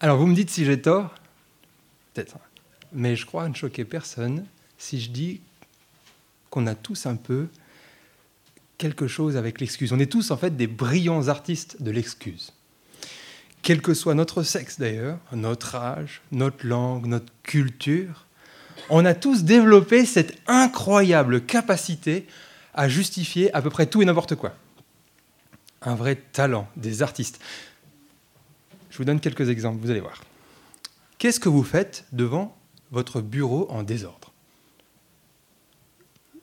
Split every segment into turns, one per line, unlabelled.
Alors vous me dites si j'ai tort Peut-être. Mais je crois ne choquer personne si je dis qu'on a tous un peu quelque chose avec l'excuse. On est tous en fait des brillants artistes de l'excuse. Quel que soit notre sexe d'ailleurs, notre âge, notre langue, notre culture, on a tous développé cette incroyable capacité à justifier à peu près tout et n'importe quoi. Un vrai talent des artistes. Je vous donne quelques exemples, vous allez voir. Qu'est-ce que vous faites devant votre bureau en désordre?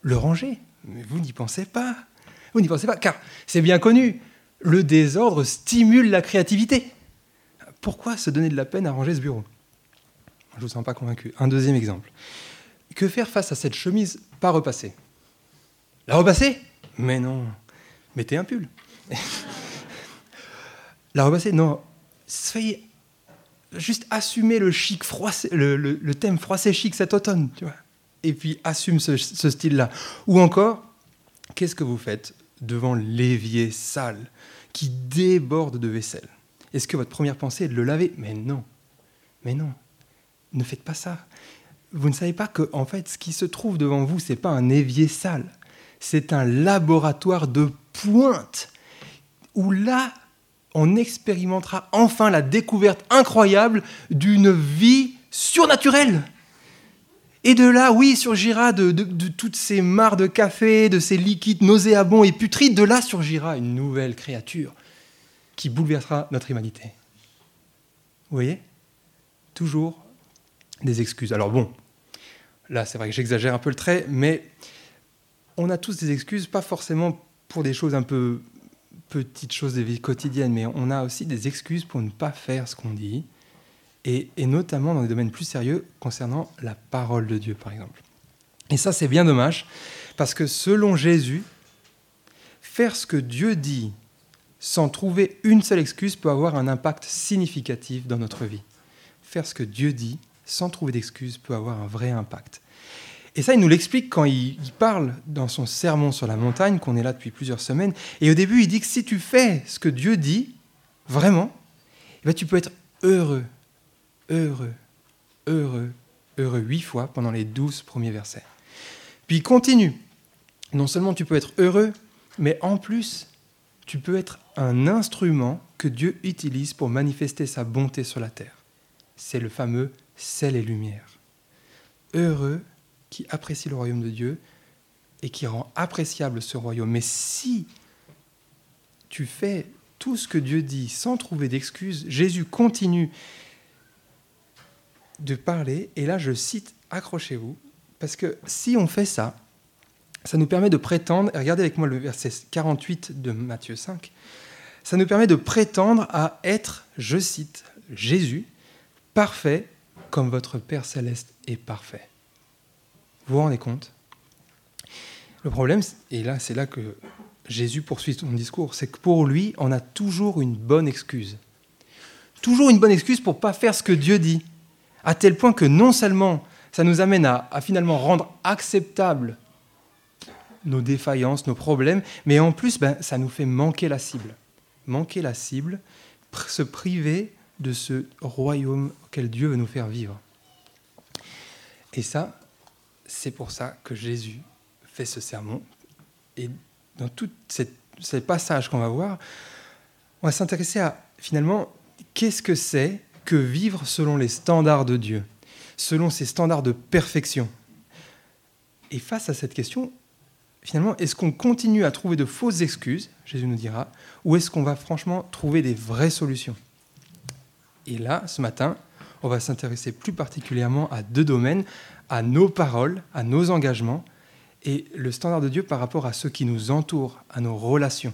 Le ranger. Mais vous n'y pensez pas. Vous n'y pensez pas, car c'est bien connu, le désordre stimule la créativité. Pourquoi se donner de la peine à ranger ce bureau? Je ne vous sens pas convaincu. Un deuxième exemple. Que faire face à cette chemise pas repassée? La repasser? Mais non. Mettez un pull. la repasser? Non. Soyez juste assumer le chic froissé, le, thème froissé chic cet automne, tu vois. Et puis assume ce, style-là. Ou encore, qu'est-ce que vous faites devant l'évier sale qui déborde de vaisselle? Est-ce que votre première pensée est de le laver? Mais non. Mais non. Ne faites pas ça. Vous ne savez pas que, en fait, ce qui se trouve devant vous, c'est pas un évier sale. C'est un laboratoire de pointe où là, on expérimentera enfin la découverte incroyable d'une vie surnaturelle. Et de là, oui, surgira de, toutes ces mares de café, de ces liquides nauséabonds et putrides, de là surgira une nouvelle créature qui bouleversera notre humanité. Vous voyez? Toujours des excuses. Alors bon, là c'est vrai que j'exagère un peu le trait, mais on a tous des excuses, pas forcément pour des choses un peu petites choses de vie quotidienne, mais on a aussi des excuses pour ne pas faire ce qu'on dit, et, notamment dans des domaines plus sérieux concernant la parole de Dieu, par exemple. Et ça, c'est bien dommage, parce que selon Jésus, faire ce que Dieu dit sans trouver une seule excuse peut avoir un impact significatif dans notre vie. Faire ce que Dieu dit sans trouver d'excuse peut avoir un vrai impact. Et ça, il nous l'explique quand il, parle dans son sermon sur la montagne, qu'on est là depuis plusieurs semaines. Et au début, il dit que si tu fais ce que Dieu dit, vraiment, eh ben, tu peux être heureux, heureux, heureux, heureux huit fois pendant les douze premiers versets. Puis il continue. Non seulement tu peux être heureux, mais en plus, tu peux être un instrument que Dieu utilise pour manifester sa bonté sur la terre. C'est le fameux sel et lumière. Heureux qui apprécie le royaume de Dieu et qui rend appréciable ce royaume. Mais si tu fais tout ce que Dieu dit sans trouver d'excuses, Jésus continue de parler, et là je cite, accrochez-vous, parce que si on fait ça, ça nous permet de prétendre, regardez avec moi le verset 48 de Matthieu 5, ça nous permet de prétendre à être, je cite, Jésus, parfait comme votre Père céleste est parfait. Vous vous rendez compte? Le problème, et là c'est là que Jésus poursuit son discours, c'est que pour lui, on a toujours une bonne excuse. Toujours une bonne excuse pour ne pas faire ce que Dieu dit. À tel point que non seulement ça nous amène à, finalement rendre acceptable nos défaillances, nos problèmes, mais en plus, ben, ça nous fait manquer la cible. Manquer la cible, se priver de ce royaume auquel Dieu veut nous faire vivre. Et ça, c'est pour ça que Jésus fait ce sermon. Et dans tous ces passages qu'on va voir, on va s'intéresser à finalement qu'est-ce que c'est que vivre selon les standards de Dieu, selon ses standards de perfection. Et face à cette question, finalement, est-ce qu'on continue à trouver de fausses excuses, Jésus nous dira, ou est-ce qu'on va franchement trouver des vraies solutions? Et là, ce matin, on va s'intéresser plus particulièrement à deux domaines, à nos paroles, à nos engagements, et le standard de Dieu par rapport à ceux qui nous entourent, à nos relations.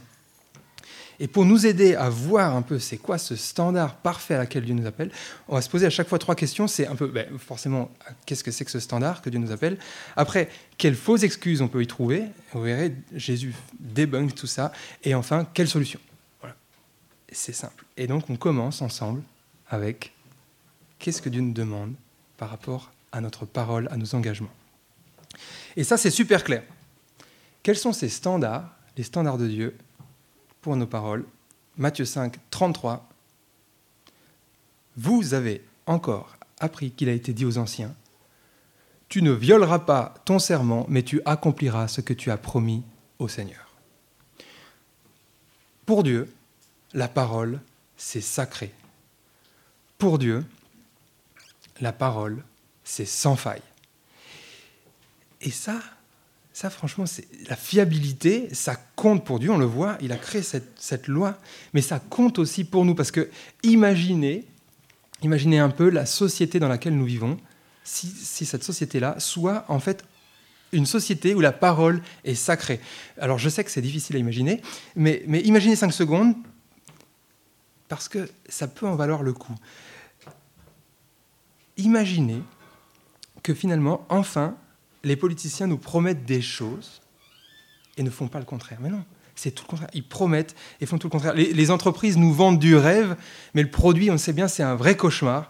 Et pour nous aider à voir un peu c'est quoi ce standard parfait à laquelle Dieu nous appelle, on va se poser à chaque fois trois questions. C'est un peu, ben, forcément, qu'est-ce que c'est que ce standard que Dieu nous appelle? Après, quelles fausses excuses on peut y trouver? Vous verrez, Jésus débunk tout ça. Et enfin, quelle solution Voilà. C'est simple. Et donc, on commence ensemble avec qu'est-ce que Dieu nous demande par rapport à notre parole, à nos engagements. Et ça, c'est super clair. Quels sont ces standards, les standards de Dieu pour nos paroles? Matthieu 5, 33. vous avez encore appris qu'il a été dit aux anciens, tu ne violeras pas ton serment, mais tu accompliras ce que tu as promis au Seigneur. Pour Dieu, la parole, c'est sacré. Pour Dieu, la parole, c'est sans faille. Et ça, ça franchement, c'est la fiabilité, ça compte pour Dieu, on le voit, il a créé cette, loi, mais ça compte aussi pour nous, parce que imaginez, imaginez un peu la société dans laquelle nous vivons, si, cette société-là soit en fait une société où la parole est sacrée. Alors je sais que c'est difficile à imaginer, mais, mais imaginez cinq secondes, parce que ça peut en valoir le coup. Imaginez que finalement, enfin, les politiciens nous promettent des choses et ne font pas le contraire. Mais non, c'est tout le contraire. Ils promettent et font tout le contraire. Les, entreprises nous vendent du rêve, mais le produit, on sait bien, c'est un vrai cauchemar.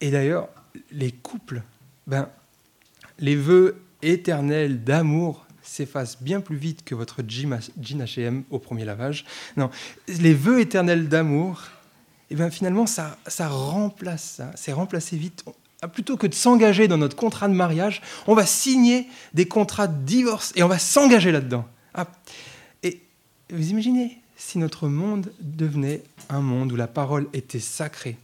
Et d'ailleurs, les couples, ben, les vœux éternels d'amour s'effacent bien plus vite que votre jean H&M au premier lavage. Non, les vœux éternels d'amour, eh ben finalement, ça, ça remplace ça. C'est remplacé vite. Ah, plutôt que de s'engager dans notre contrat de mariage, on va signer des contrats de divorce et on va s'engager là-dedans. Ah, et vous imaginez si notre monde devenait un monde où la parole était sacrée,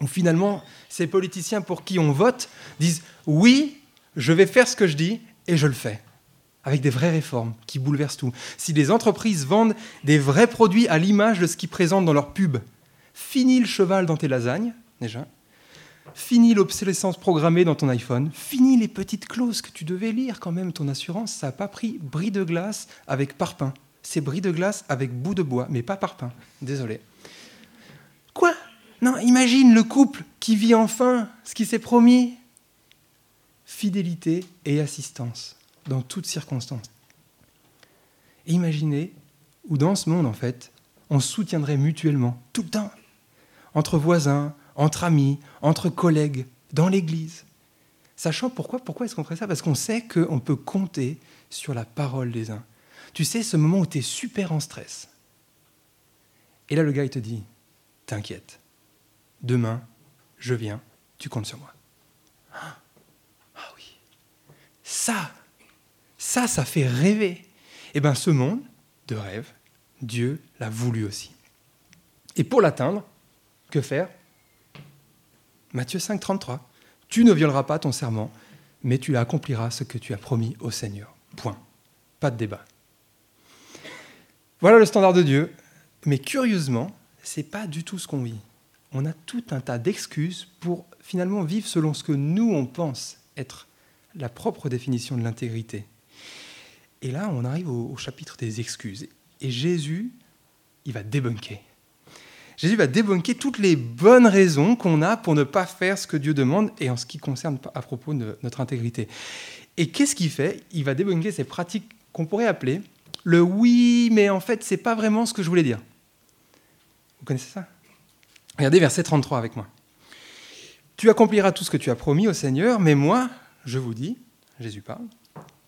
où finalement ces politiciens pour qui on vote disent oui, je vais faire ce que je dis et je le fais avec des vraies réformes qui bouleversent tout. Si les entreprises vendent des vrais produits à l'image de ce qu'ils présentent dans leur pub, fini le cheval dans tes lasagnes, déjà, Fini l'obsolescence programmée dans ton iPhone. Fini les petites clauses que tu devais lire quand même. Ton assurance, ça n'a pas pris bris de glace avec parpaing. C'est bris de glace avec bout de bois, mais pas parpaing. Désolé. Quoi? Non, imagine le couple qui vit enfin ce qui s'est promis. Fidélité et assistance dans toutes circonstances. imaginez où dans ce monde, en fait, on soutiendrait mutuellement, tout le temps, entre voisins, entre amis, entre collègues, dans l'Église. Sachant pourquoi, pourquoi est-ce qu'on ferait ça? Parce qu'on sait qu'on peut compter sur la parole des uns. Tu sais, ce moment où tu es super en stress. Et là, le gars, il te dit, t'inquiète, demain, je viens, tu comptes sur moi. Ah, ah oui, ça, ça, ça fait rêver. Eh bien, ce monde de rêve, Dieu l'a voulu aussi. Et pour l'atteindre, que faire? Matthieu 5, 33. Tu ne violeras pas ton serment, mais tu accompliras ce que tu as promis au Seigneur. Point. Pas de débat. Voilà le standard de Dieu. Mais curieusement, ce n'est pas du tout ce qu'on vit. On a tout un tas d'excuses pour finalement vivre selon ce que nous, on pense être la propre définition de l'intégrité. Et là, on arrive au, au chapitre des excuses. Et Jésus, il va débunker. Jésus va débunker toutes les bonnes raisons qu'on a pour ne pas faire ce que Dieu demande et en ce qui concerne à propos de notre intégrité. Et qu'est-ce qu'il fait? Il va débunker ces pratiques qu'on pourrait appeler le oui, mais en fait, c'est pas vraiment ce que je voulais dire. Vous connaissez ça? Regardez verset 33 avec moi. Tu accompliras tout ce que tu as promis au Seigneur, mais moi, je vous dis, Jésus parle,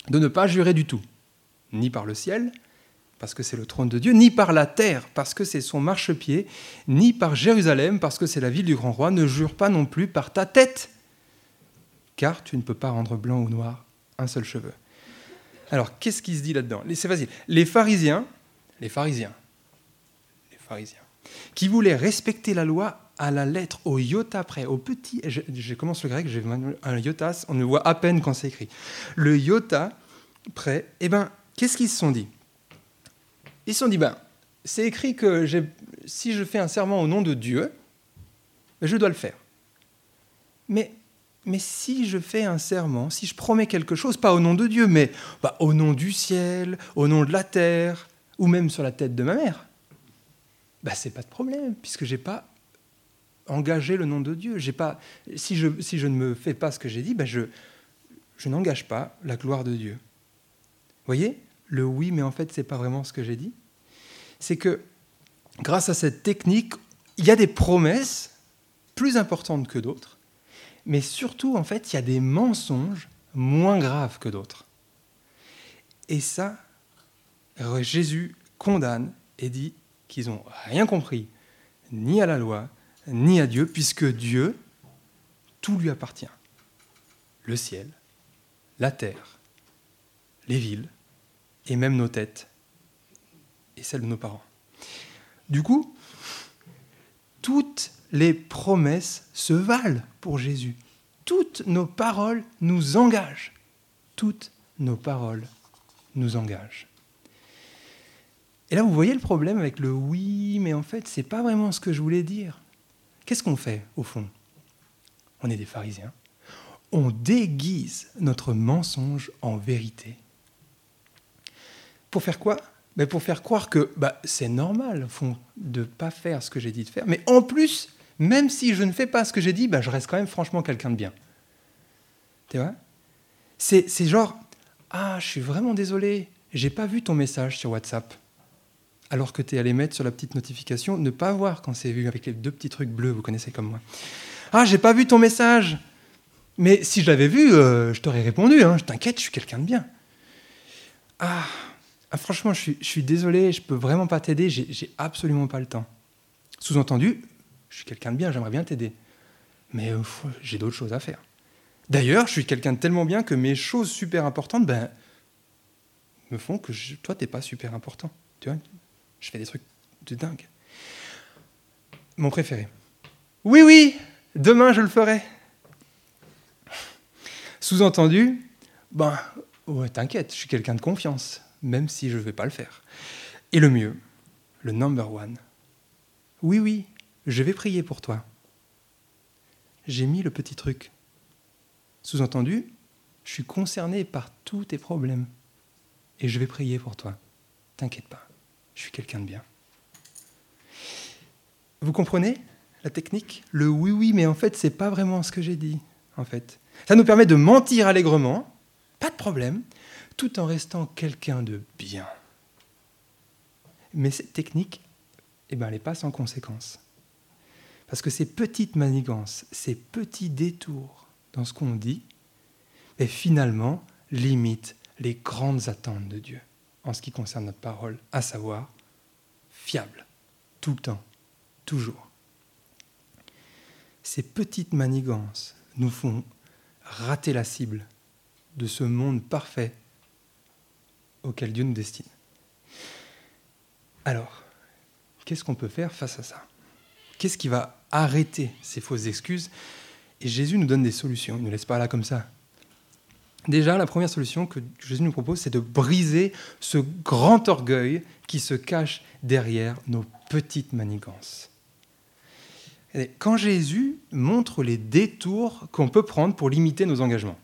de ne pas jurer du tout, ni par le ciel, parce que c'est le trône de Dieu, ni par la terre, parce que c'est son marchepied, ni par Jérusalem, parce que c'est la ville du grand roi. Ne jure pas non plus par ta tête, car tu ne peux pas rendre blanc ou noir un seul cheveu. Alors, qu'est-ce qui se dit là-dedans C'est facile. Les pharisiens, les pharisiens, les pharisiens, qui voulaient respecter la loi à la lettre, au iota près, au petit. Je, commence le grec, j'ai un iota, on ne voit à peine quand c'est écrit. Le iota près, eh bien, qu'est-ce qu'ils se sont dit ils se sont dit, ben, c'est écrit que si je fais un serment au nom de Dieu, ben, je dois le faire. Mais, si je fais un serment, si je promets quelque chose, pas au nom de Dieu, mais bah, au nom du ciel, au nom de la terre, ou même sur la tête de ma mère, bah, c'est pas de problème, puisque j'ai pas engagé le nom de Dieu. Si je ne me fais pas ce que j'ai dit, ben je, je n'engage pas la gloire de Dieu. Vous voyez? Le oui, mais en fait, ce n'est pas vraiment ce que j'ai dit. C'est que grâce à cette technique, il y a des promesses plus importantes que d'autres, mais surtout, en fait, il y a des mensonges moins graves que d'autres. Et ça, Jésus condamne et dit qu'ils n'ont rien compris, ni à la loi, ni à Dieu, puisque Dieu, tout lui appartient. Le ciel, la terre, les villes, et même nos têtes, et celles de nos parents. Du coup, toutes les promesses se valent pour Jésus. Toutes nos paroles nous engagent. Toutes nos paroles nous engagent. Et là, vous voyez le problème avec le oui, mais en fait, c'est pas vraiment ce que je voulais dire. Qu'est-ce qu'on fait, au fond? On est des pharisiens. On déguise notre mensonge en vérité. Pour faire quoi? Ben Pour faire croire que bah, c'est normal, de ne pas faire ce que j'ai dit de faire. Mais en plus, même si je ne fais pas ce que j'ai dit, ben, je reste quand même franchement quelqu'un de bien. Tu vois? C'est, c'est genre, ah, je suis vraiment désolé, j'ai pas vu ton message sur WhatsApp alors que tu es allé mettre sur la petite notification, ne pas voir quand c'est vu avec les deux petits trucs bleus, vous connaissez comme moi. Ah, j'ai pas vu ton message. Mais si je l'avais vu, euh, je t'aurais répondu. Hein. Je t'inquiète, je suis quelqu'un de bien. Ah, ah franchement, je suis, désolé, je peux vraiment pas t'aider, j'ai absolument pas le temps. Sous-entendu, je suis quelqu'un de bien, j'aimerais bien t'aider. Mais euh, j'ai d'autres choses à faire. D'ailleurs, je suis quelqu'un de tellement bien que mes choses super importantes, ben, me font que je, toi, t'es pas super important. Tu vois je fais des trucs de dingue. Mon préféré. Oui, oui, demain je le ferai. Sous-entendu, ben, ouais, t'inquiète, je suis quelqu'un de confiance, même si je ne vais pas le faire. Et le mieux, le number one. Oui, oui, je vais prier pour toi. J'ai mis le petit truc. Sous-entendu, je suis concerné par tous tes problèmes. Et je vais prier pour toi. T'inquiète pas je suis quelqu'un de bien. Vous comprenez la technique? Le oui, oui, mais en fait, c'est pas vraiment ce que j'ai dit. En fait, ça nous permet de mentir allègrement, pas de problème, tout en restant quelqu'un de bien. Mais cette technique, eh ben, elle n'est pas sans conséquence. Parce que ces petites manigances, ces petits détours dans ce qu'on dit, et finalement limitent les grandes attentes de Dieu en ce qui concerne notre parole, à savoir fiable, tout le temps, toujours. Ces petites manigances nous font rater la cible de ce monde parfait auquel Dieu nous destine. Alors, qu'est-ce qu'on peut faire face à ça? Qu'est-ce qui va arrêter ces fausses excuses? Et Jésus nous donne des solutions. Il ne nous laisse pas là comme ça. Déjà, la première solution que Jésus nous propose, c'est de briser ce grand orgueil qui se cache derrière nos petites manigances. Quand Jésus montre les détours qu'on peut prendre pour limiter nos engagements,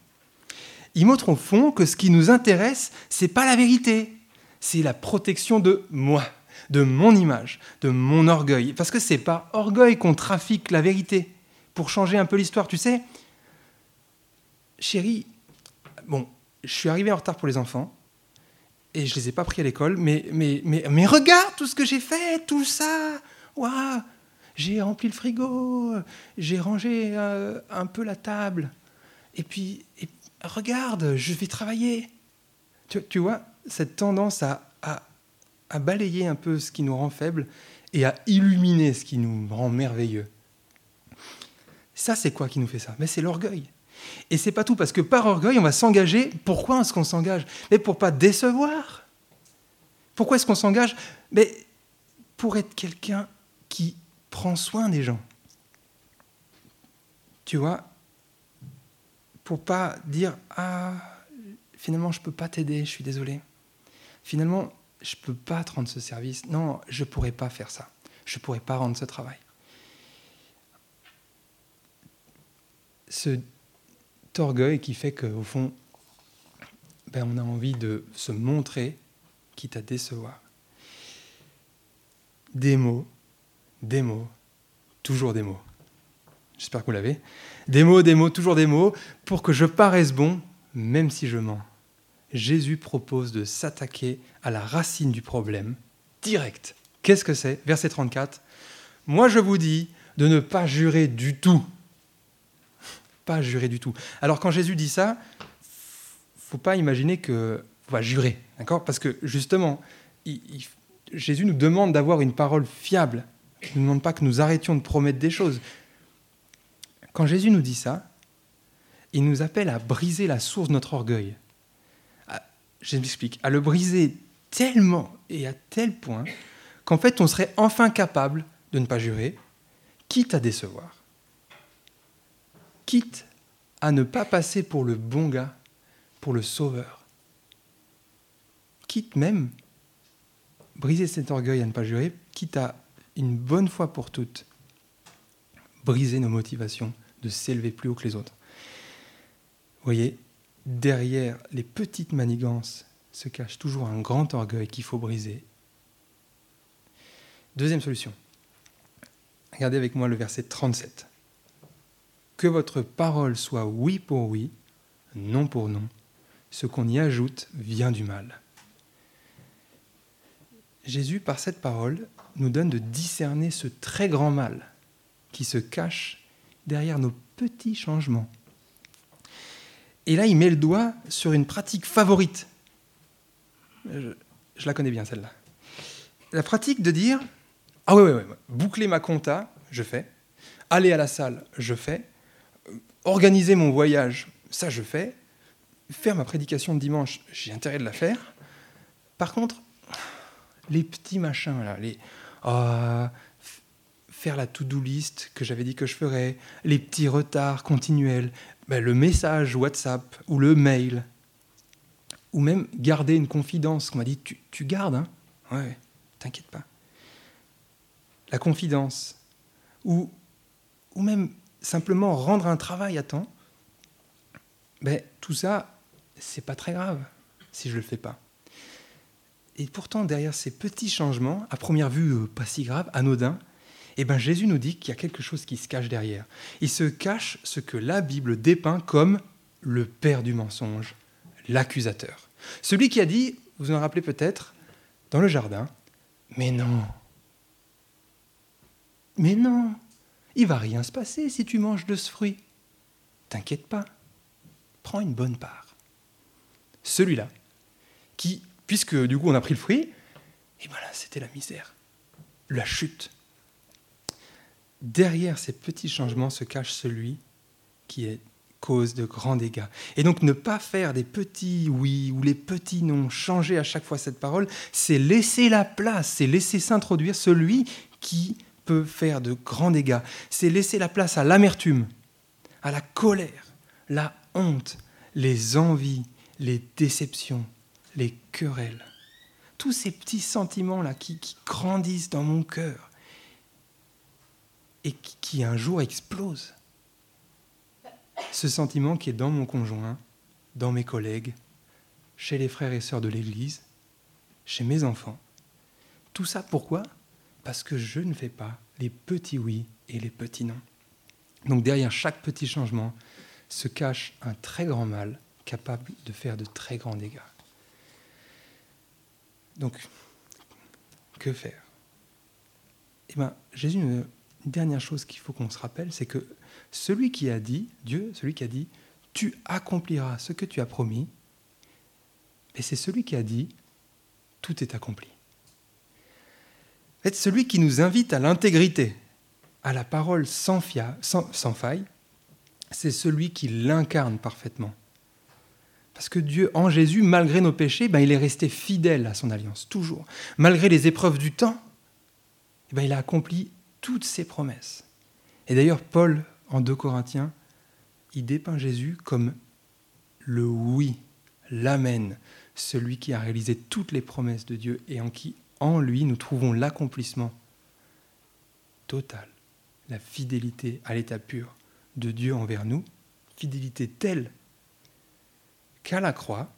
il montre au fond que ce qui nous intéresse, c'est pas la vérité, c'est la protection de moi, de mon image, de mon orgueil. Parce que c'est pas orgueil qu'on trafique la vérité. Pour changer un peu l'histoire, tu sais, chérie, bon, je suis arrivé en retard pour les enfants et je les ai pas pris à l'école, mais, mais, mais, mais regarde tout ce que j'ai fait, tout ça. Waouh J'ai rempli le frigo, j'ai rangé euh, un peu la table. Et puis, regarde, je vais travailler. Tu, vois, cette tendance à, balayer un peu ce qui nous rend faibles et à illuminer ce qui nous rend merveilleux. Ça, c'est quoi qui nous fait ça? Mais c'est l'orgueil. Et c'est pas tout, parce que par orgueil, on va s'engager. Pourquoi est-ce qu'on s'engage? Mais pour pas décevoir. Pourquoi est-ce qu'on s'engage? Mais pour être quelqu'un qui prend soin des gens. Tu vois Pour pas dire Ah, finalement, je peux pas t'aider, je suis désolé. Finalement, je peux pas te rendre ce service. Non, je pourrais pas faire ça. Je pourrais pas rendre ce travail. Ce orgueil qui fait qu'au fond, ben, on a envie de se montrer, quitte à décevoir. Des mots, des mots, toujours des mots. J'espère que vous l'avez. Des mots, des mots, toujours des mots, pour que je paraisse bon, même si je mens. Jésus propose de s'attaquer à la racine du problème, direct. Qu'est-ce que c'est? Verset 34. Moi je vous dis de ne pas jurer du tout pas jurer du tout. Alors quand Jésus dit ça, faut pas imaginer que va jurer, d'accord? Parce que justement, Jésus nous demande d'avoir une parole fiable, Il ne nous demande pas que nous arrêtions de promettre des choses. Quand Jésus nous dit ça, il nous appelle à briser la source de notre orgueil. je m'explique, à le briser tellement et à tel point qu'en fait on serait enfin capable de ne pas jurer, quitte à décevoir, quitte à ne pas passer pour le bon gars, pour le sauveur, quitte même briser cet orgueil à ne pas jurer, quitte à une bonne fois pour toutes briser nos motivations de s'élever plus haut que les autres. Vous voyez, derrière les petites manigances se cache toujours un grand orgueil qu'il faut briser. Deuxième solution. Regardez avec moi le verset 37. Que votre parole soit oui pour oui, non pour non. Ce qu'on y ajoute vient du mal. Jésus, par cette parole, nous donne de discerner ce très grand mal qui se cache derrière nos petits changements. Et là, il met le doigt sur une pratique favorite. Je, la connais bien, celle-là. La pratique de dire Ah oui, oui, oui, boucler ma compta, je fais. Aller à la salle, je fais. Organiser mon voyage, ça, je fais. Faire ma prédication de dimanche, j'ai intérêt de la faire. Par contre, les petits machins, là, les. Ah, faire la to-do list que j'avais dit que je ferais, les petits retards continuels, ben, le message WhatsApp ou le mail, ou même garder une confidence qu'on m'a dit tu, tu, gardes, hein? Ouais, t'inquiète pas. La confidence, ou, ou même simplement rendre un travail à temps, ben, tout ça, c'est pas très grave si je le fais pas. Et pourtant, derrière ces petits changements, à première vue euh, pas si graves, anodins, eh ben Jésus nous dit qu'il y a quelque chose qui se cache derrière. Il se cache ce que la Bible dépeint comme le père du mensonge, l'accusateur. Celui qui a dit, vous en rappelez peut-être, dans le jardin, mais non, mais non, il va rien se passer si tu manges de ce fruit. T'inquiète pas, prends une bonne part. Celui-là, qui puisque du coup on a pris le fruit, et voilà, c'était la misère, la chute. Derrière ces petits changements se cache celui qui est cause de grands dégâts. Et donc ne pas faire des petits oui ou les petits non, changer à chaque fois cette parole, c'est laisser la place, c'est laisser s'introduire celui qui peut faire de grands dégâts. C'est laisser la place à l'amertume, à la colère, la honte, les envies, les déceptions, les querelles, tous ces petits sentiments-là qui, grandissent dans mon cœur et qui, un jour explosent. Ce sentiment qui est dans mon conjoint, dans mes collègues, chez les frères et sœurs de l'Église, chez mes enfants. Tout ça pourquoi? Parce que je ne fais pas les petits oui et les petits non. Donc derrière chaque petit changement se cache un très grand mal capable de faire de très grands dégâts. Donc, que faire? Eh bien, Jésus, une dernière chose qu'il faut qu'on se rappelle, c'est que celui qui a dit, Dieu, celui qui a dit, tu accompliras ce que tu as promis, et c'est celui qui a dit, tout est accompli. Fait, celui qui nous invite à l'intégrité, à la parole sans, sans faille, c'est celui qui l'incarne parfaitement. Parce que Dieu, en Jésus, malgré nos péchés, ben, il est resté fidèle à son alliance, toujours. Malgré les épreuves du temps, eh ben, il a accompli toutes ses promesses. Et d'ailleurs, Paul, en 2 Corinthiens, il dépeint Jésus comme le oui, l'amen, celui qui a réalisé toutes les promesses de Dieu et en qui, en lui, nous trouvons l'accomplissement total, la fidélité à l'état pur de Dieu envers nous, fidélité telle qu'à la croix,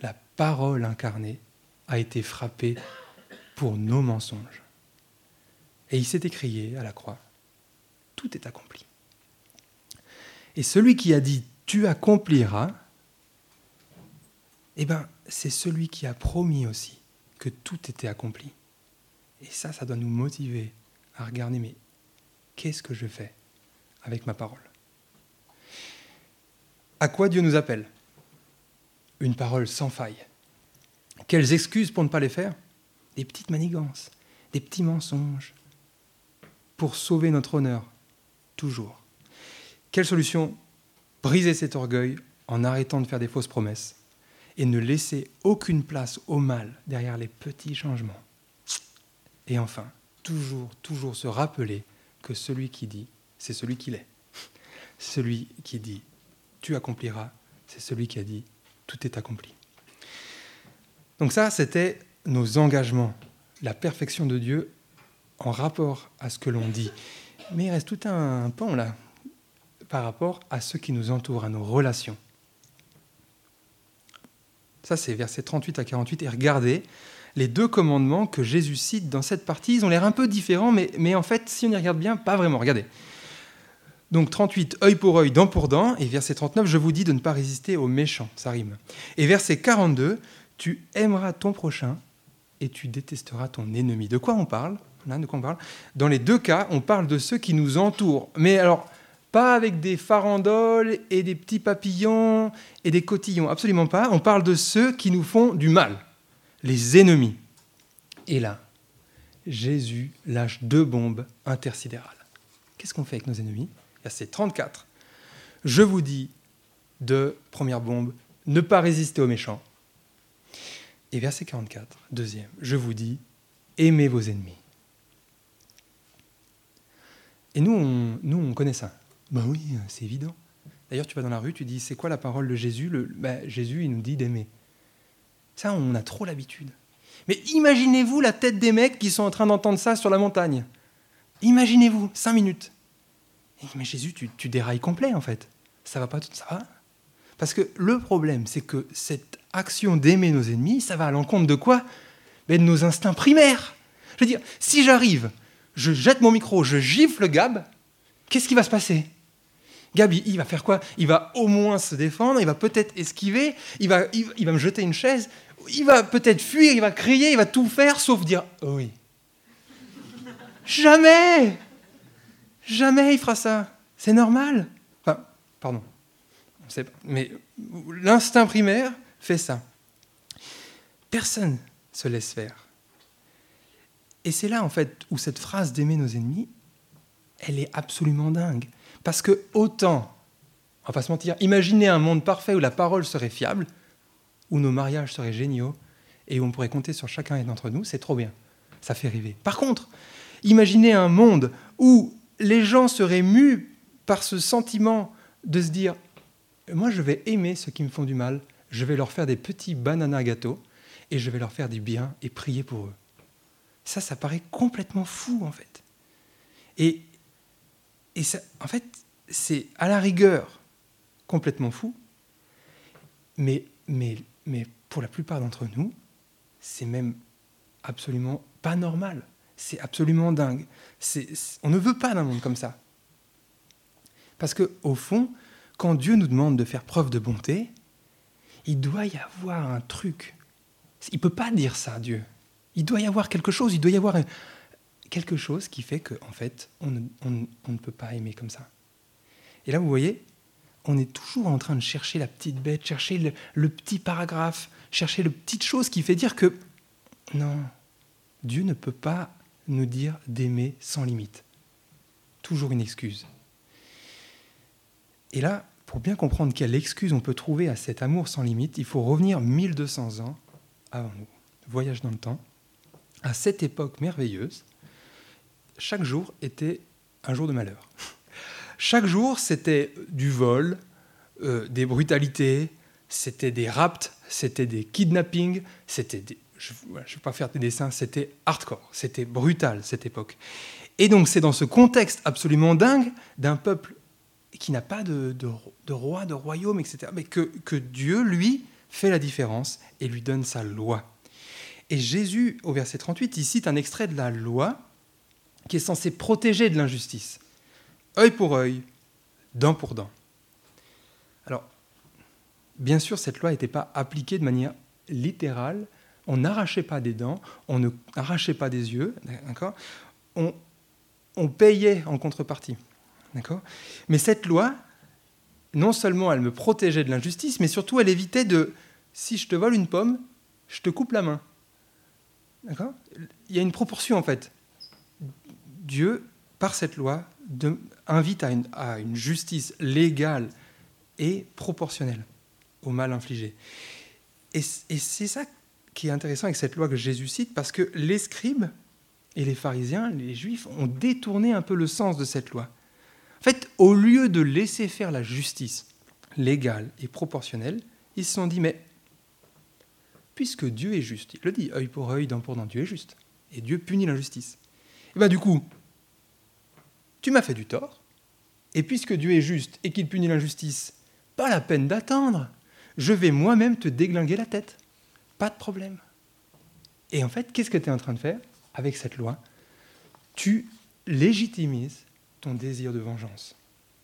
la parole incarnée a été frappée pour nos mensonges. Et il s'est écrié à la croix, tout est accompli. Et celui qui a dit tu accompliras, eh bien, c'est celui qui a promis aussi que tout était accompli. Et ça, ça doit nous motiver à regarder, mais qu'est-ce que je fais avec ma parole? À quoi Dieu nous appelle? Une parole sans faille. Quelles excuses pour ne pas les faire? Des petites manigances, des petits mensonges, pour sauver notre honneur. Toujours. Quelle solution Briser cet orgueil en arrêtant de faire des fausses promesses et ne laisser aucune place au mal derrière les petits changements. Et enfin, toujours, toujours se rappeler que celui qui dit, c'est celui qu'il est. Celui qui dit, tu accompliras, c'est celui qui a dit, tout est accompli. Donc ça, c'était nos engagements, la perfection de Dieu en rapport à ce que l'on dit. Mais il reste tout un pan là, par rapport à ceux qui nous entourent, à nos relations. Ça, c'est versets 38 à 48. Et regardez les deux commandements que Jésus cite dans cette partie. Ils ont l'air un peu différents, mais en fait, si on y regarde bien, pas vraiment. Regardez. Donc 38, œil pour œil, dent pour dent. Et verset 39, je vous dis de ne pas résister aux méchants. Ça rime. Et verset 42, tu aimeras ton prochain et tu détesteras ton ennemi. De quoi on parle? Dans les deux cas, on parle de ceux qui nous entourent. Mais alors, pas avec des farandoles et des petits papillons et des cotillons, absolument pas. On parle de ceux qui nous font du mal, les ennemis. Et là, Jésus lâche deux bombes intersidérales. Qu'est-ce qu'on fait avec nos ennemis? Verset 34. Je vous dis, de première bombe, ne pas résister aux méchants. Et verset 44, deuxième, je vous dis, aimez vos ennemis. Et nous, on, nous, on connaît ça. Ben oui, c'est évident. D'ailleurs, tu vas dans la rue, tu dis, c'est quoi la parole de Jésus? Le, ben, Jésus, il nous dit d'aimer. Ça, on a trop l'habitude. Mais imaginez-vous la tête des mecs qui sont en train d'entendre ça sur la montagne. Imaginez-vous, cinq minutes. Mais Jésus, tu, tu dérailles complet, en fait. Ça va pas tout ça va Parce que le problème, c'est que cette action d'aimer nos ennemis, ça va à l'encontre de quoi? Ben, De nos instincts primaires. Je veux dire, si j'arrive, je jette mon micro, je gifle Gab, qu'est-ce qui va se passer? Gabi, il va faire quoi? Il va au moins se défendre, il va peut-être esquiver, il va, me jeter une chaise, il va peut-être fuir, il va crier, il va tout faire sauf dire oui. Jamais Jamais il fera ça. C'est normal. Enfin, pardon. Mais l'instinct primaire fait ça. Personne se laisse faire. Et c'est là, en fait, où cette phrase d'aimer nos ennemis, elle est absolument dingue. Parce que autant, on va pas se mentir, imaginez un monde parfait où la parole serait fiable, où nos mariages seraient géniaux et où on pourrait compter sur chacun d'entre nous, c'est trop bien. Ça fait rêver. Par contre, imaginez un monde où les gens seraient mus par ce sentiment de se dire moi je vais aimer ceux qui me font du mal, je vais leur faire des petits bananas gâteaux et je vais leur faire du bien et prier pour eux. Ça, ça paraît complètement fou en fait. Et et ça, en fait, c'est à la rigueur complètement fou, mais, mais, mais pour la plupart d'entre nous, c'est même absolument pas normal. C'est absolument dingue. on ne veut pas d'un monde comme ça. Parce que au fond, quand Dieu nous demande de faire preuve de bonté, il doit y avoir un truc. Il ne peut pas dire ça, Dieu. Il doit y avoir quelque chose, il doit y avoir quelque chose qui fait qu'en en fait, on ne, peut pas aimer comme ça. Et là, vous voyez, on est toujours en train de chercher la petite bête, chercher le, petit paragraphe, chercher le petite chose qui fait dire que non, Dieu ne peut pas nous dire d'aimer sans limite. Toujours une excuse. Et là, pour bien comprendre quelle excuse on peut trouver à cet amour sans limite, il faut revenir 1200 ans avant nous. Voyage dans le temps, à cette époque merveilleuse chaque jour était un jour de malheur. Chaque jour, c'était du vol, euh, des brutalités, c'était des rapts, c'était des kidnappings, c'était des... Je ne vais pas faire des dessins, c'était hardcore, c'était brutal cette époque. Et donc c'est dans ce contexte absolument dingue d'un peuple qui n'a pas de, roi, de royaume, etc., mais que Dieu, lui, fait la différence et lui donne sa loi. Et Jésus, au verset 38, il cite un extrait de la loi qui est censé protéger de l'injustice. œil pour œil, dent pour dent. Alors, bien sûr, cette loi n'était pas appliquée de manière littérale. On n'arrachait pas des dents, on ne arrachait pas des yeux, d'accord? On, on payait en contrepartie, d'accord? Mais cette loi, non seulement elle me protégeait de l'injustice, mais surtout elle évitait de, si je te vole une pomme, je te coupe la main. D'accord? Il y a une proportion en fait. Dieu, par cette loi, invite à une, à une justice légale et proportionnelle au mal infligé. Et, et c'est ça qui est intéressant avec cette loi que Jésus cite, parce que les scribes et les pharisiens, les juifs, ont détourné un peu le sens de cette loi. En fait, au lieu de laisser faire la justice légale et proportionnelle, ils se sont dit, mais puisque Dieu est juste, il le dit, œil pour œil, dent pour dent, Dieu est juste, et Dieu punit l'injustice. Et bien du coup, tu m'as fait du tort, et puisque Dieu est juste et qu'il punit l'injustice, pas la peine d'attendre, je vais moi-même te déglinguer la tête. Pas de problème. Et en fait, qu'est-ce que tu es en train de faire avec cette loi? Tu légitimises ton désir de vengeance.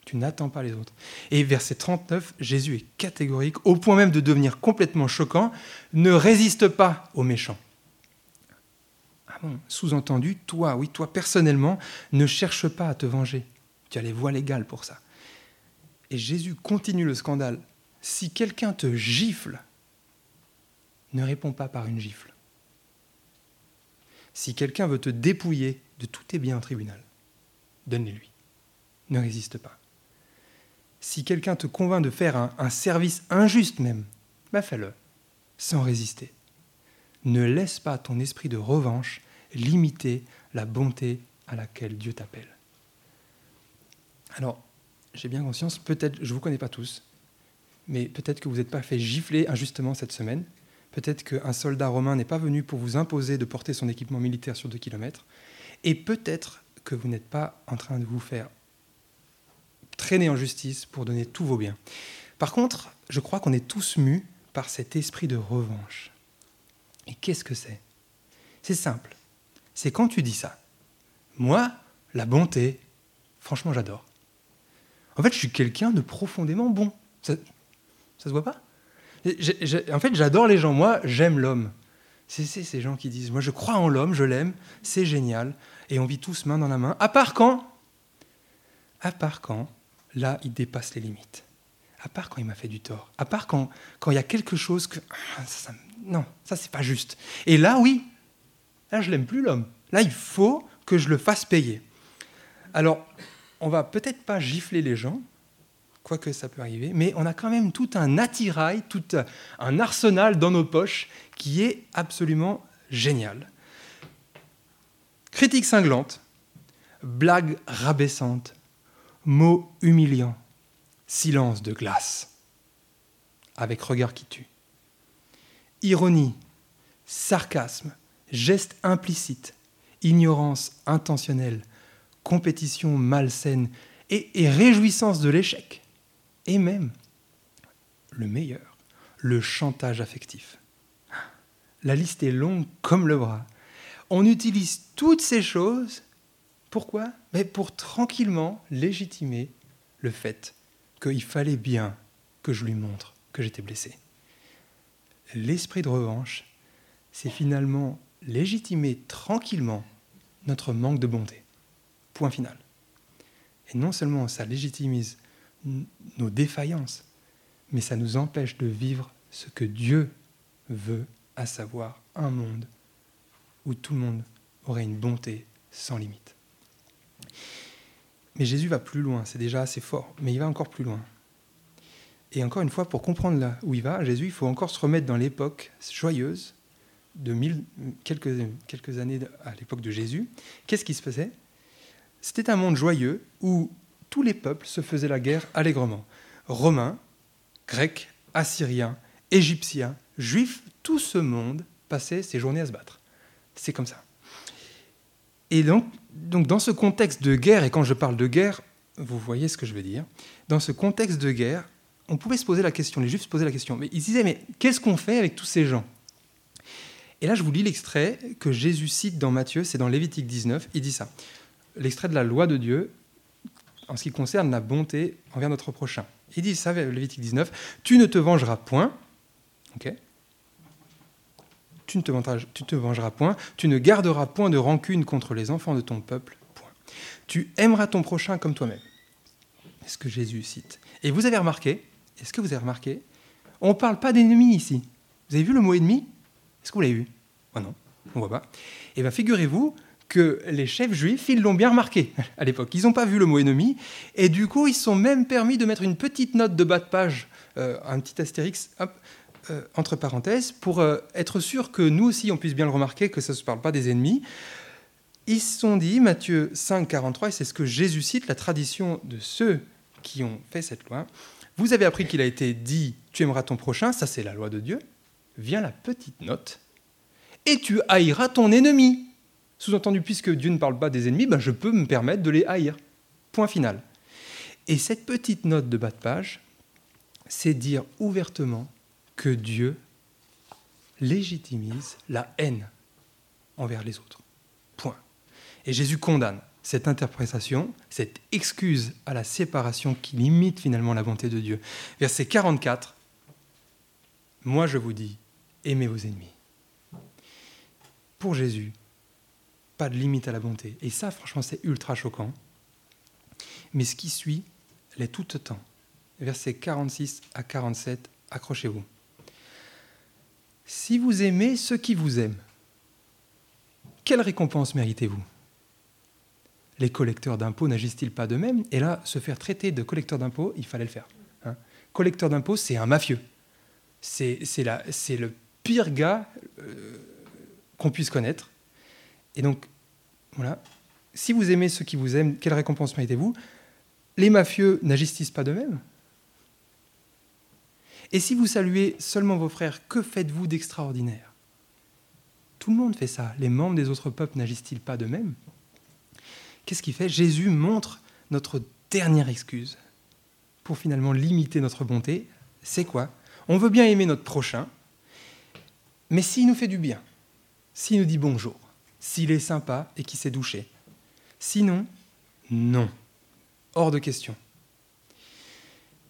Tu n'attends pas les autres. Et verset 39, Jésus est catégorique, au point même de devenir complètement choquant. Ne résiste pas aux méchants. Ah bon, sous-entendu, toi, oui, toi personnellement, ne cherche pas à te venger. Tu as les voies légales pour ça. Et Jésus continue le scandale. Si quelqu'un te gifle, ne réponds pas par une gifle. Si quelqu'un veut te dépouiller de tous tes biens au tribunal, donne-les-lui. Ne résiste pas. Si quelqu'un te convainc de faire un, service injuste même, bah fais-le, sans résister. Ne laisse pas ton esprit de revanche limiter la bonté à laquelle Dieu t'appelle. Alors, j'ai bien conscience, peut-être, je ne vous connais pas tous, mais peut-être que vous n'êtes pas fait gifler injustement cette semaine, Peut-être qu'un soldat romain n'est pas venu pour vous imposer de porter son équipement militaire sur deux kilomètres. Et peut-être que vous n'êtes pas en train de vous faire traîner en justice pour donner tous vos biens. Par contre, je crois qu'on est tous mus par cet esprit de revanche. Et qu'est-ce que c'est? C'est simple. C'est quand tu dis ça. Moi, la bonté, franchement, j'adore. En fait, je suis quelqu'un de profondément bon. Ça, se voit pas? En fait, j'adore les gens. Moi, j'aime l'homme. C'est ces gens qui disent Moi, je crois en l'homme, je l'aime, c'est génial. Et on vit tous main dans la main. À part quand? À part quand, là, il dépasse les limites. À part quand il m'a fait du tort. À part quand, il y a quelque chose que. Ah, non, ça, c'est pas juste. Et là, oui, là, je l'aime plus, l'homme. Là, il faut que je le fasse payer. Alors, on va peut-être pas gifler les gens, quoique ça peut arriver, mais on a quand même tout un attirail, tout un arsenal dans nos poches qui est absolument génial. Critique cinglante, blague rabaissante, mots humiliants, silence de glace, avec regard qui tue. Ironie, sarcasme, geste implicite, ignorance intentionnelle, compétition malsaine. Et, et réjouissance de l'échec. Et même, le meilleur, le chantage affectif. La liste est longue comme le bras. On utilise toutes ces choses, pourquoi? Mais Pour tranquillement légitimer le fait qu'il fallait bien que je lui montre que j'étais blessé. L'esprit de revanche, c'est finalement légitimer tranquillement notre manque de bonté. Point final. Et non seulement ça légitimise nos défaillances, mais ça nous empêche de vivre ce que Dieu veut, à savoir un monde où tout le monde aurait une bonté sans limite. Mais Jésus va plus loin, c'est déjà assez fort, mais il va encore plus loin. Et encore une fois, pour comprendre où il va, Jésus, il faut encore se remettre dans l'époque joyeuse de quelques, quelques années à l'époque de Jésus. Qu'est-ce qui se passait? C'était un monde joyeux où tous les peuples se faisaient la guerre allègrement. Romains, Grecs, Assyriens, Égyptiens, Juifs, tout ce monde passait ses journées à se battre. C'est comme ça. Et donc, donc, dans ce contexte de guerre, et quand je parle de guerre, vous voyez ce que je veux dire, dans ce contexte de guerre, on pouvait se poser la question, les Juifs se posaient la question, mais ils disaient, mais qu'est-ce qu'on fait avec tous ces gens? Et là, je vous lis l'extrait que Jésus cite dans Matthieu, c'est dans Lévitique 19, il dit ça. L'extrait de la loi de Dieu, en ce qui concerne la bonté envers notre prochain. Il dit ça, Lévitique 19, tu ne te vengeras point, ok? Tu ne te vengeras, point, tu ne garderas point de rancune contre les enfants de ton peuple, point. Tu aimeras ton prochain comme toi-même. C'est ce que Jésus cite. Et vous avez remarqué, est-ce que vous avez remarqué, on ne parle pas d'ennemis ici. Vous avez vu le mot ennemi? Est-ce que vous l'avez vu? Oh Non, on ne voit pas. Eh bien figurez-vous que les chefs juifs, ils l'ont bien remarqué à l'époque. Ils n'ont pas vu le mot ennemi, et du coup, ils sont même permis de mettre une petite note de bas de page, euh, un petit astérix, euh, entre parenthèses, pour euh, être sûr que nous aussi, on puisse bien le remarquer, que ça ne se parle pas des ennemis. Ils se sont dit, Matthieu 5, 43, et c'est ce que Jésus cite, la tradition de ceux qui ont fait cette loi. Vous avez appris qu'il a été dit, tu aimeras ton prochain, ça c'est la loi de Dieu. Vient la petite note, et tu haïras ton ennemi. Sous-entendu, puisque Dieu ne parle pas des ennemis, ben je peux me permettre de les haïr. Point final. Et cette petite note de bas de page, c'est dire ouvertement que Dieu légitimise la haine envers les autres. Point. Et Jésus condamne cette interprétation, cette excuse à la séparation qui limite finalement la bonté de Dieu. Verset 44, Moi je vous dis, aimez vos ennemis. Pour Jésus, pas de limite à la bonté. Et ça, franchement, c'est ultra choquant. Mais ce qui suit l'est tout autant. Versets 46 à 47, accrochez-vous. Si vous aimez ceux qui vous aiment, quelle récompense méritez-vous? Les collecteurs d'impôts n'agissent-ils pas de même Et là, se faire traiter de collecteur d'impôts, il fallait le faire. Hein. collecteur d'impôts, c'est un mafieux. C'est le pire gars euh, qu'on puisse connaître. Et donc, voilà. Si vous aimez ceux qui vous aiment, quelle récompense méritez-vous? Les mafieux n'agissent pas de même Et si vous saluez seulement vos frères, que faites-vous d'extraordinaire? Tout le monde fait ça. Les membres des autres peuples n'agissent-ils pas de même Qu'est-ce qu'il fait? Jésus montre notre dernière excuse pour finalement limiter notre bonté. C'est quoi? On veut bien aimer notre prochain, mais s'il nous fait du bien, s'il nous dit bonjour, s'il est sympa et qu'il s'est douché. Sinon, non. Hors de question.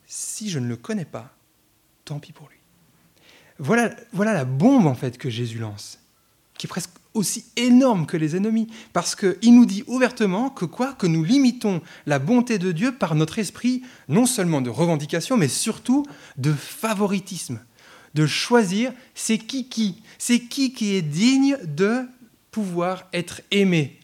Si je ne le connais pas, tant pis pour lui. Voilà, voilà la bombe en fait que Jésus lance, qui est presque aussi énorme que les ennemis, parce qu'il nous dit ouvertement que quoi Que nous limitons la bonté de Dieu par notre esprit, non seulement de revendication, mais surtout de favoritisme, de choisir c'est qui qui, c'est qui qui est digne de pouvoir être aimé.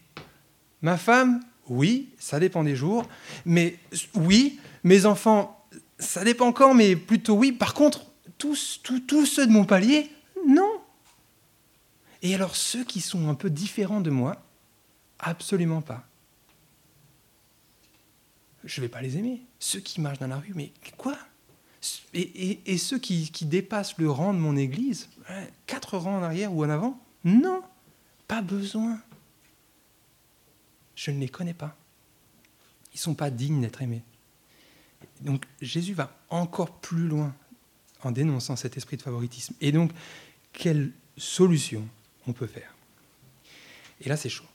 Ma femme, oui, ça dépend des jours, mais oui, mes enfants, ça dépend encore, mais plutôt oui. Par contre, tous, ceux de mon palier, non. Et alors ceux qui sont un peu différents de moi, absolument pas. Je ne vais pas les aimer. Ceux qui marchent dans la rue, mais quoi? Et, ceux qui, qui, dépassent le rang de mon église, quatre rangs en arrière ou en avant, non. Pas besoin. Je ne les connais pas. Ils ne sont pas dignes d'être aimés. Donc Jésus va encore plus loin en dénonçant cet esprit de favoritisme. Et donc, quelle solution on peut faire? Et là, c'est chaud.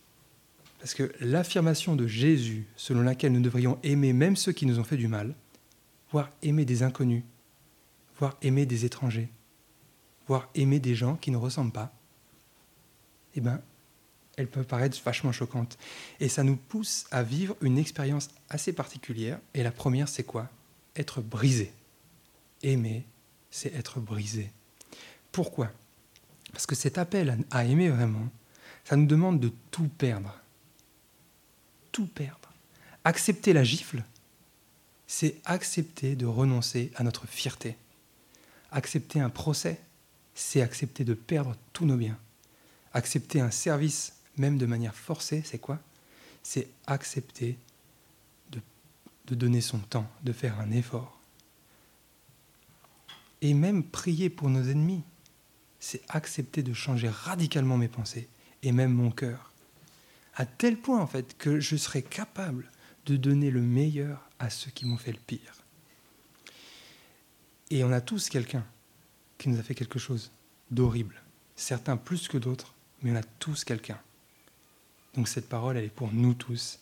Parce que l'affirmation de Jésus, selon laquelle nous devrions aimer même ceux qui nous ont fait du mal, voire aimer des inconnus, voire aimer des étrangers, voire aimer des gens qui ne ressemblent pas, eh ben, elle peut paraître vachement choquante. Et ça nous pousse à vivre une expérience assez particulière. Et la première, c'est quoi? Être brisé. Aimer, c'est être brisé. Pourquoi? Parce que cet appel à aimer vraiment, ça nous demande de tout perdre. Tout perdre. Accepter la gifle, c'est accepter de renoncer à notre fierté. Accepter un procès, c'est accepter de perdre tous nos biens. Accepter un service, même de manière forcée, c'est quoi? C'est accepter de, donner son temps, de faire un effort. Et même prier pour nos ennemis, c'est accepter de changer radicalement mes pensées et même mon cœur. À tel point, en fait, que je serai capable de donner le meilleur à ceux qui m'ont fait le pire. Et on a tous quelqu'un qui nous a fait quelque chose d'horrible. Certains plus que d'autres, mais on a tous quelqu'un. Donc cette parole, elle est pour nous tous.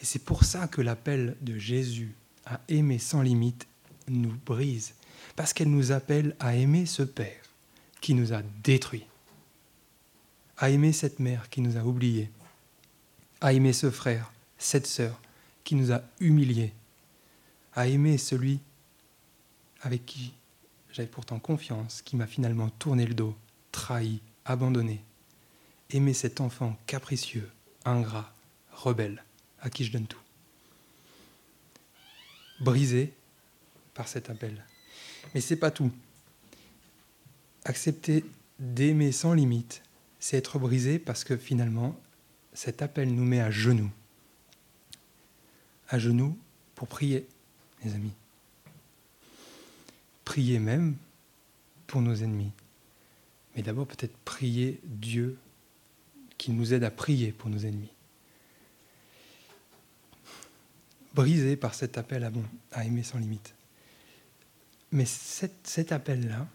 Et c'est pour ça que l'appel de Jésus à aimer sans limite nous brise. Parce qu'elle nous appelle à aimer ce Père qui nous a détruits. À aimer cette mère qui nous a oubliés. À aimer ce frère, cette sœur qui nous a humiliés. À aimer celui avec qui j'avais pourtant confiance, qui m'a finalement tourné le dos, trahi, abandonné aimer cet enfant capricieux, ingrat, rebelle, à qui je donne tout. Brisé par cet appel. Mais c'est pas tout. Accepter d'aimer sans limite, c'est être brisé parce que finalement, cet appel nous met à genoux. À genoux pour prier, mes amis. Prier même pour nos ennemis. Mais d'abord peut-être prier Dieu qui nous aide à prier pour nos ennemis. Brisé par cet appel à, bon, à aimer sans limite. Mais cet appel-là,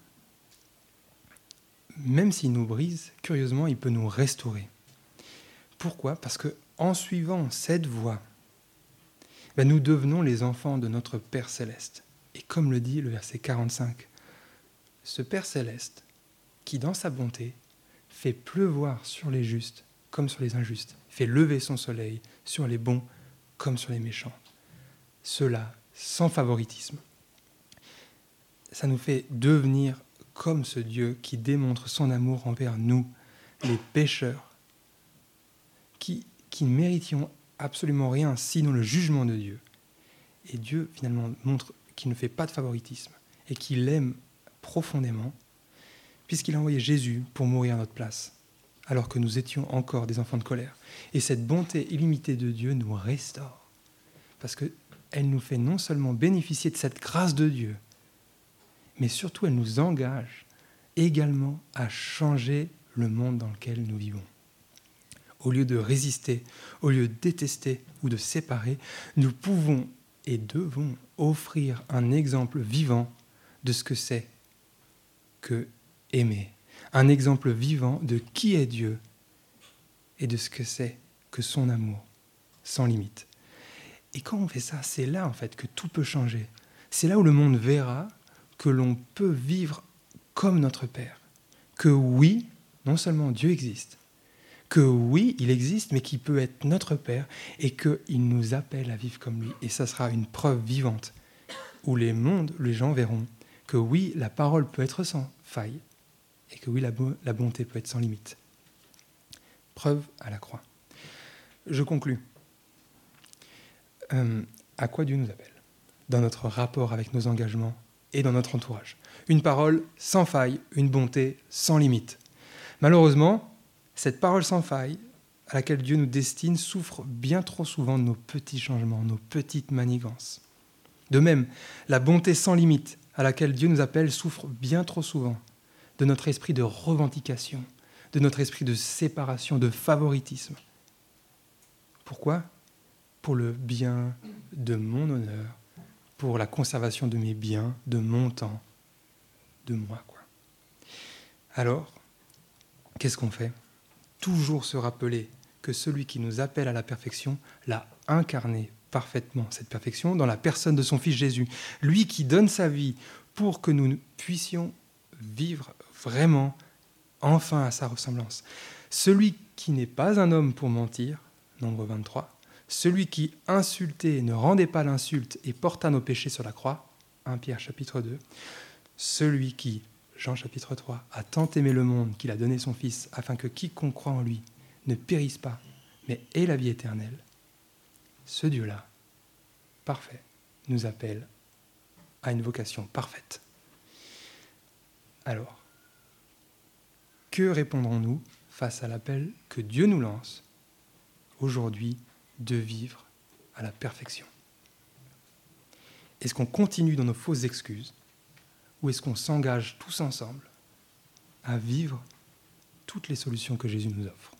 même s'il nous brise, curieusement, il peut nous restaurer. Pourquoi? Parce que en suivant cette voie, ben nous devenons les enfants de notre Père céleste. Et comme le dit le verset 45, ce Père céleste, qui dans sa bonté fait pleuvoir sur les justes comme sur les injustes, fait lever son soleil sur les bons comme sur les méchants. Cela sans favoritisme. Ça nous fait devenir comme ce Dieu qui démontre son amour envers nous, les pécheurs, qui, qui ne méritions absolument rien sinon le jugement de Dieu. Et Dieu finalement montre qu'il ne fait pas de favoritisme et qu'il aime profondément, puisqu'il a envoyé Jésus pour mourir à notre place, alors que nous étions encore des enfants de colère. Et cette bonté illimitée de Dieu nous restaure, parce qu'elle nous fait non seulement bénéficier de cette grâce de Dieu, mais surtout elle nous engage également à changer le monde dans lequel nous vivons. Au lieu de résister, au lieu de détester ou de séparer, nous pouvons et devons offrir un exemple vivant de ce que c'est que aimer, un exemple vivant de qui est Dieu et de ce que c'est que son amour sans limite. Et quand on fait ça, c'est là en fait que tout peut changer. C'est là où le monde verra que l'on peut vivre comme notre Père. Que oui, non seulement Dieu existe, que oui, il existe, mais qu'il peut être notre Père et qu'il nous appelle à vivre comme lui. Et ça sera une preuve vivante où les mondes, les gens verront que oui, la parole peut être sans faille et que oui, la, bonté peut être sans limite. Preuve à la croix. Je conclus. Euh, à quoi Dieu nous appelle? Dans notre rapport avec nos engagements et dans notre entourage. Une parole sans faille, une bonté sans limite. Malheureusement, cette parole sans faille à laquelle Dieu nous destine souffre bien trop souvent de nos petits changements, nos petites manigances. De même, la bonté sans limite à laquelle Dieu nous appelle souffre bien trop souvent de notre esprit de revendication, de notre esprit de séparation, de favoritisme. Pourquoi? Pour le bien de mon honneur, pour la conservation de mes biens, de mon temps, de moi. Alors, qu'est-ce qu'on fait? Toujours se rappeler que celui qui nous appelle à la perfection l'a incarné parfaitement, cette perfection, dans la personne de son Fils Jésus. Lui qui donne sa vie pour que nous puissions vivre vraiment, enfin, à sa ressemblance. Celui qui n'est pas un homme pour mentir, nombre 23, celui qui insultait ne rendait pas l'insulte et porta nos péchés sur la croix, 1 Pierre chapitre 2, celui qui, Jean chapitre 3, a tant aimé le monde qu'il a donné son Fils afin que quiconque croit en lui ne périsse pas, mais ait la vie éternelle, ce Dieu-là, parfait, nous appelle à une vocation parfaite. Alors, que répondrons-nous face à l'appel que Dieu nous lance aujourd'hui de vivre à la perfection? Est-ce qu'on continue dans nos fausses excuses ou est-ce qu'on s'engage tous ensemble à vivre toutes les solutions que Jésus nous offre?